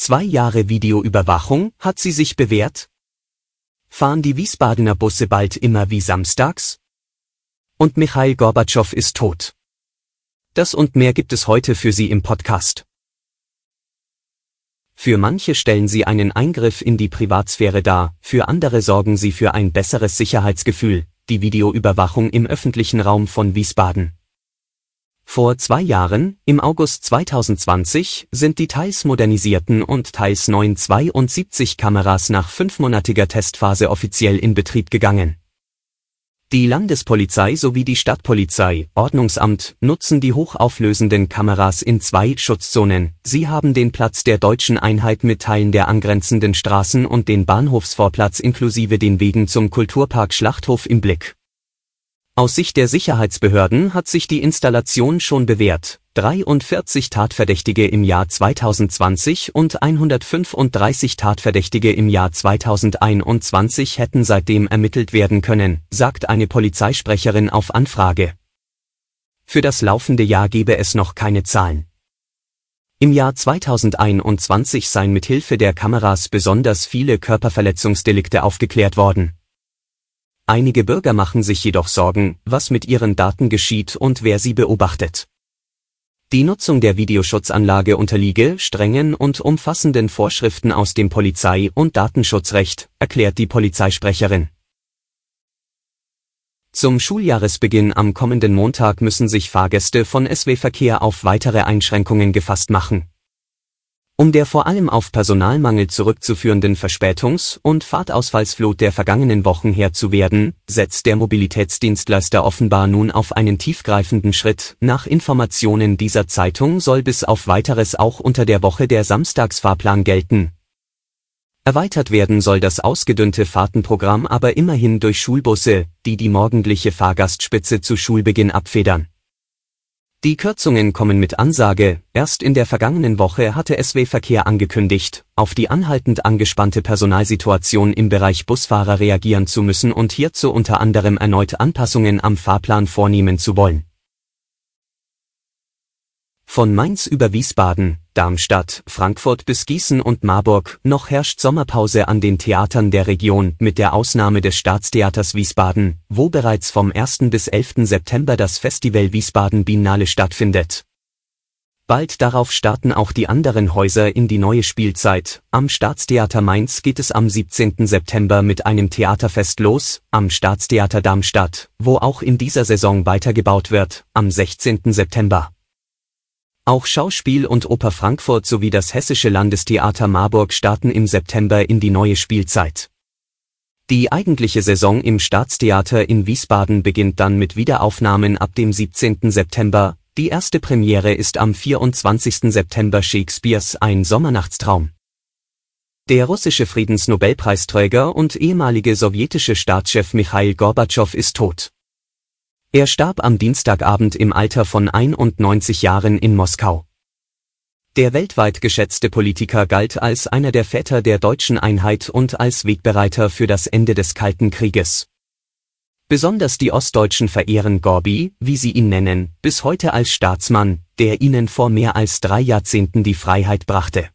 Zwei Jahre Videoüberwachung, hat sie sich bewährt? Fahren die Wiesbadener Busse bald immer wie samstags? Und Michail Gorbatschow ist tot. Das und mehr gibt es heute für Sie im Podcast. Für manche stellen sie einen Eingriff in die Privatsphäre dar, für andere sorgen sie für ein besseres Sicherheitsgefühl, die Videoüberwachung im öffentlichen Raum von Wiesbaden. Vor zwei Jahren, im August 2020, sind die teils modernisierten und teils neuen 72 Kameras nach fünfmonatiger Testphase offiziell in Betrieb gegangen. Die Landespolizei sowie die Stadtpolizei, Ordnungsamt, nutzen die hochauflösenden Kameras in zwei Schutzzonen. Sie haben den Platz der deutschen Einheit mit Teilen der angrenzenden Straßen und den Bahnhofsvorplatz inklusive den Wegen zum Kulturpark Schlachthof im Blick. Aus Sicht der Sicherheitsbehörden hat sich die Installation schon bewährt. 43 Tatverdächtige im Jahr 2020 und 135 Tatverdächtige im Jahr 2021 hätten seitdem ermittelt werden können, sagt eine Polizeisprecherin auf Anfrage. Für das laufende Jahr gebe es noch keine Zahlen. Im Jahr 2021 seien mithilfe der Kameras besonders viele Körperverletzungsdelikte aufgeklärt worden. Einige Bürger machen sich jedoch Sorgen, was mit ihren Daten geschieht und wer sie beobachtet. Die Nutzung der Videoschutzanlage unterliege strengen und umfassenden Vorschriften aus dem Polizei- und Datenschutzrecht, erklärt die Polizeisprecherin. Zum Schuljahresbeginn am kommenden Montag müssen sich Fahrgäste von SW Verkehr auf weitere Einschränkungen gefasst machen. Um der vor allem auf Personalmangel zurückzuführenden Verspätungs- und Fahrtausfallsflut der vergangenen Wochen Herr zu werden, setzt der Mobilitätsdienstleister offenbar nun auf einen tiefgreifenden Schritt. Nach Informationen dieser Zeitung soll bis auf weiteres auch unter der Woche der Samstagsfahrplan gelten. Erweitert werden soll das ausgedünnte Fahrtenprogramm aber immerhin durch Schulbusse, die die morgendliche Fahrgastspitze zu Schulbeginn abfedern. Die Kürzungen kommen mit Ansage, erst in der vergangenen Woche hatte SW Verkehr angekündigt, auf die anhaltend angespannte Personalsituation im Bereich Busfahrer reagieren zu müssen und hierzu unter anderem erneut Anpassungen am Fahrplan vornehmen zu wollen von Mainz über Wiesbaden, Darmstadt, Frankfurt bis Gießen und Marburg, noch herrscht Sommerpause an den Theatern der Region, mit der Ausnahme des Staatstheaters Wiesbaden, wo bereits vom 1. bis 11. September das Festival Wiesbaden Biennale stattfindet. Bald darauf starten auch die anderen Häuser in die neue Spielzeit. Am Staatstheater Mainz geht es am 17. September mit einem Theaterfest los, am Staatstheater Darmstadt, wo auch in dieser Saison weitergebaut wird, am 16. September. Auch Schauspiel und Oper Frankfurt sowie das Hessische Landestheater Marburg starten im September in die neue Spielzeit. Die eigentliche Saison im Staatstheater in Wiesbaden beginnt dann mit Wiederaufnahmen ab dem 17. September. Die erste Premiere ist am 24. September Shakespeares Ein Sommernachtstraum. Der russische Friedensnobelpreisträger und ehemalige sowjetische Staatschef Michail Gorbatschow ist tot. Er starb am Dienstagabend im Alter von 91 Jahren in Moskau. Der weltweit geschätzte Politiker galt als einer der Väter der deutschen Einheit und als Wegbereiter für das Ende des Kalten Krieges. Besonders die Ostdeutschen verehren Gorbi, wie sie ihn nennen, bis heute als Staatsmann, der ihnen vor mehr als drei Jahrzehnten die Freiheit brachte.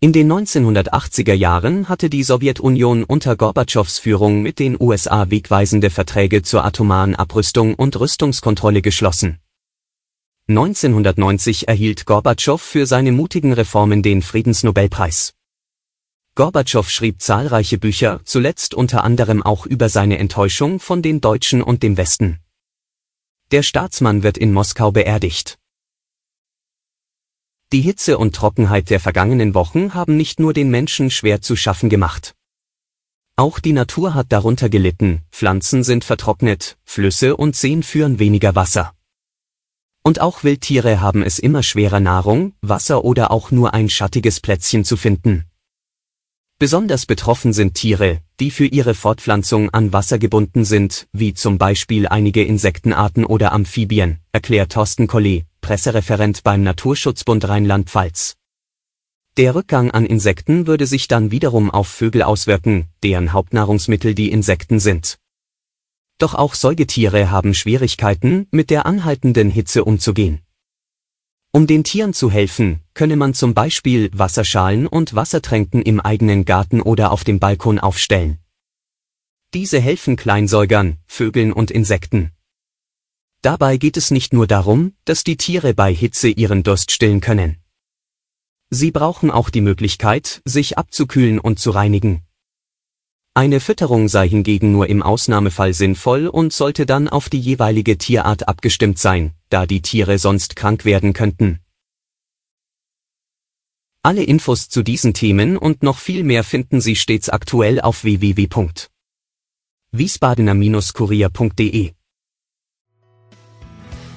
In den 1980er Jahren hatte die Sowjetunion unter Gorbatschows Führung mit den USA wegweisende Verträge zur atomaren Abrüstung und Rüstungskontrolle geschlossen. 1990 erhielt Gorbatschow für seine mutigen Reformen den Friedensnobelpreis. Gorbatschow schrieb zahlreiche Bücher, zuletzt unter anderem auch über seine Enttäuschung von den Deutschen und dem Westen. Der Staatsmann wird in Moskau beerdigt. Die Hitze und Trockenheit der vergangenen Wochen haben nicht nur den Menschen schwer zu schaffen gemacht. Auch die Natur hat darunter gelitten, Pflanzen sind vertrocknet, Flüsse und Seen führen weniger Wasser. Und auch Wildtiere haben es immer schwerer Nahrung, Wasser oder auch nur ein schattiges Plätzchen zu finden. Besonders betroffen sind Tiere, die für ihre Fortpflanzung an Wasser gebunden sind, wie zum Beispiel einige Insektenarten oder Amphibien, erklärt Thorsten Collet, Pressereferent beim Naturschutzbund Rheinland-Pfalz. Der Rückgang an Insekten würde sich dann wiederum auf Vögel auswirken, deren Hauptnahrungsmittel die Insekten sind. Doch auch Säugetiere haben Schwierigkeiten, mit der anhaltenden Hitze umzugehen. Um den Tieren zu helfen, könne man zum Beispiel Wasserschalen und Wassertränken im eigenen Garten oder auf dem Balkon aufstellen. Diese helfen Kleinsäugern, Vögeln und Insekten. Dabei geht es nicht nur darum, dass die Tiere bei Hitze ihren Durst stillen können. Sie brauchen auch die Möglichkeit, sich abzukühlen und zu reinigen. Eine Fütterung sei hingegen nur im Ausnahmefall sinnvoll und sollte dann auf die jeweilige Tierart abgestimmt sein, da die Tiere sonst krank werden könnten. Alle Infos zu diesen Themen und noch viel mehr finden Sie stets aktuell auf www.wiesbadener-kurier.de.